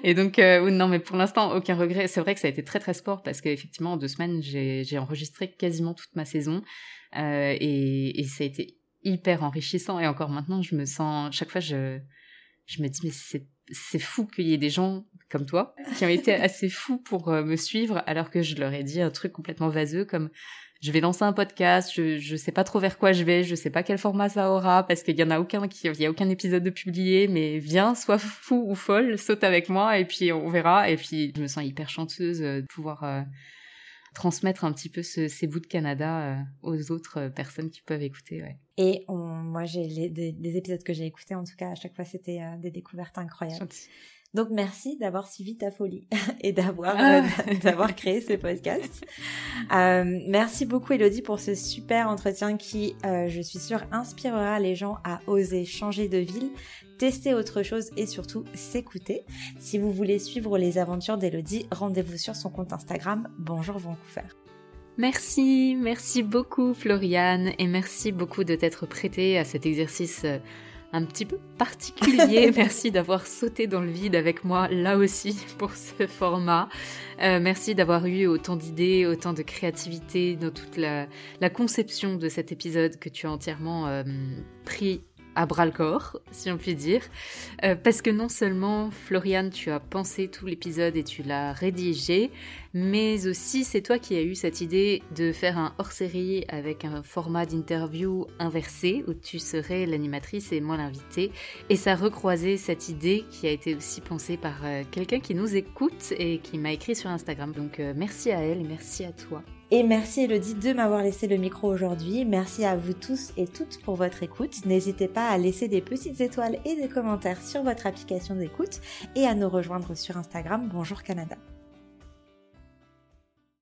Et donc euh, non, mais pour l'instant aucun regret. C'est vrai que ça a été très très sport parce qu'effectivement en deux semaines j'ai enregistré quasiment toute ma saison euh, et, et ça a été hyper enrichissant. Et encore maintenant je me sens chaque fois je je me dis mais c'est c'est fou qu'il y ait des gens comme toi qui ont été assez fous pour euh, me suivre alors que je leur ai dit un truc complètement vaseux comme je vais lancer un podcast, je, je sais pas trop vers quoi je vais, je sais pas quel format ça aura, parce qu'il y en a aucun qui, il y a aucun épisode de publié, mais viens, sois fou ou folle, saute avec moi, et puis on verra. Et puis, je me sens hyper chanteuse de pouvoir transmettre un petit peu ces bouts de Canada aux autres personnes qui peuvent écouter. Ouais. Et moi, j'ai des, épisodes que j'ai écoutés, en tout cas, à chaque fois, c'était des découvertes incroyables. Donc merci d'avoir suivi ta folie (laughs) et d'avoir ah. euh, d'avoir créé ce podcast. (laughs) Euh, merci beaucoup Elodie pour ce super entretien qui, euh, je suis sûre, inspirera les gens à oser changer de ville, tester autre chose et surtout s'écouter. Si vous voulez suivre les aventures d'Elodie, rendez-vous sur son compte Instagram Bonjour Vancouver. Merci, merci beaucoup Floriane et merci beaucoup de t'être prêtée à cet exercice un petit peu particulier. (laughs) merci d'avoir sauté dans le vide avec moi là aussi (laughs) pour ce format. Euh, merci d'avoir eu autant d'idées, autant de créativité dans toute la, conception de cet épisode que tu as entièrement euh, pris à bras le corps, si on peut dire. Euh, parce que non seulement, Floriane, tu as pensé tout l'épisode et tu l'as rédigé, mais aussi c'est toi qui as eu cette idée de faire un hors-série avec un format d'interview inversé, où tu serais l'animatrice et moi l'invité. Et ça recroisait cette idée qui a été aussi pensée par euh, quelqu'un qui nous écoute et qui m'a écrit sur Instagram. Donc euh, merci à elle et merci à toi. Et merci Elodie de m'avoir laissé le micro aujourd'hui. Merci à vous tous et toutes pour votre écoute. N'hésitez pas à laisser des petites étoiles et des commentaires sur votre application d'écoute et à nous rejoindre sur Instagram Bonjour Canada.